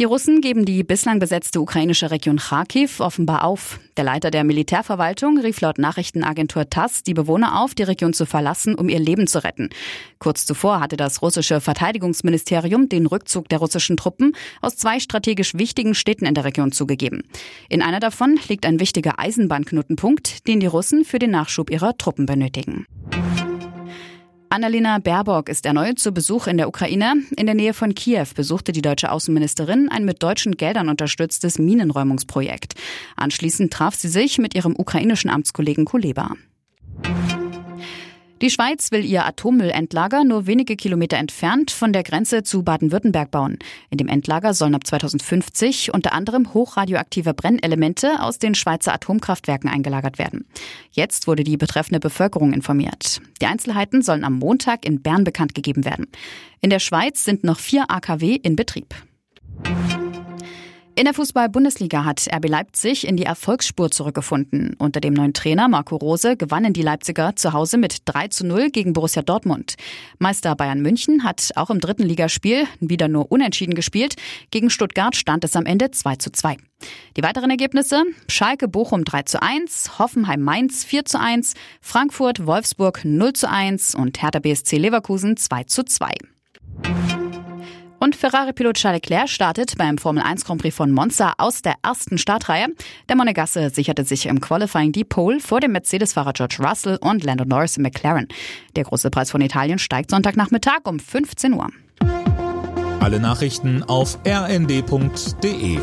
Die Russen geben die bislang besetzte ukrainische Region Kharkiv offenbar auf. Der Leiter der Militärverwaltung rief laut Nachrichtenagentur TASS die Bewohner auf, die Region zu verlassen, um ihr Leben zu retten. Kurz zuvor hatte das russische Verteidigungsministerium den Rückzug der russischen Truppen aus zwei strategisch wichtigen Städten in der Region zugegeben. In einer davon liegt ein wichtiger Eisenbahnknotenpunkt, den die Russen für den Nachschub ihrer Truppen benötigen. Annalena Baerbock ist erneut zu Besuch in der Ukraine. In der Nähe von Kiew besuchte die deutsche Außenministerin ein mit deutschen Geldern unterstütztes Minenräumungsprojekt. Anschließend traf sie sich mit ihrem ukrainischen Amtskollegen Kuleba. Die Schweiz will ihr Atommüllendlager nur wenige Kilometer entfernt von der Grenze zu Baden-Württemberg bauen. In dem Endlager sollen ab 2050 unter anderem hochradioaktive Brennelemente aus den Schweizer Atomkraftwerken eingelagert werden. Jetzt wurde die betreffende Bevölkerung informiert. Die Einzelheiten sollen am Montag in Bern bekannt gegeben werden. In der Schweiz sind noch vier AKW in Betrieb. In der Fußball-Bundesliga hat RB Leipzig in die Erfolgsspur zurückgefunden. Unter dem neuen Trainer Marco Rose gewannen die Leipziger zu Hause mit 3 zu 0 gegen Borussia Dortmund. Meister Bayern München hat auch im dritten Ligaspiel wieder nur unentschieden gespielt. Gegen Stuttgart stand es am Ende 2 zu 2. Die weiteren Ergebnisse? Schalke Bochum 3 zu 1, Hoffenheim Mainz 4 zu 1, Frankfurt Wolfsburg 0 zu 1 und Hertha BSC Leverkusen 2 zu 2. Und Ferrari-Pilot Charles Leclerc startet beim Formel 1 Grand Prix von Monza aus der ersten Startreihe. Der Monegasse sicherte sich im Qualifying die Pole vor dem Mercedes-Fahrer George Russell und Lando Norris im McLaren. Der große Preis von Italien steigt Sonntagnachmittag um 15 Uhr. Alle Nachrichten auf rnd.de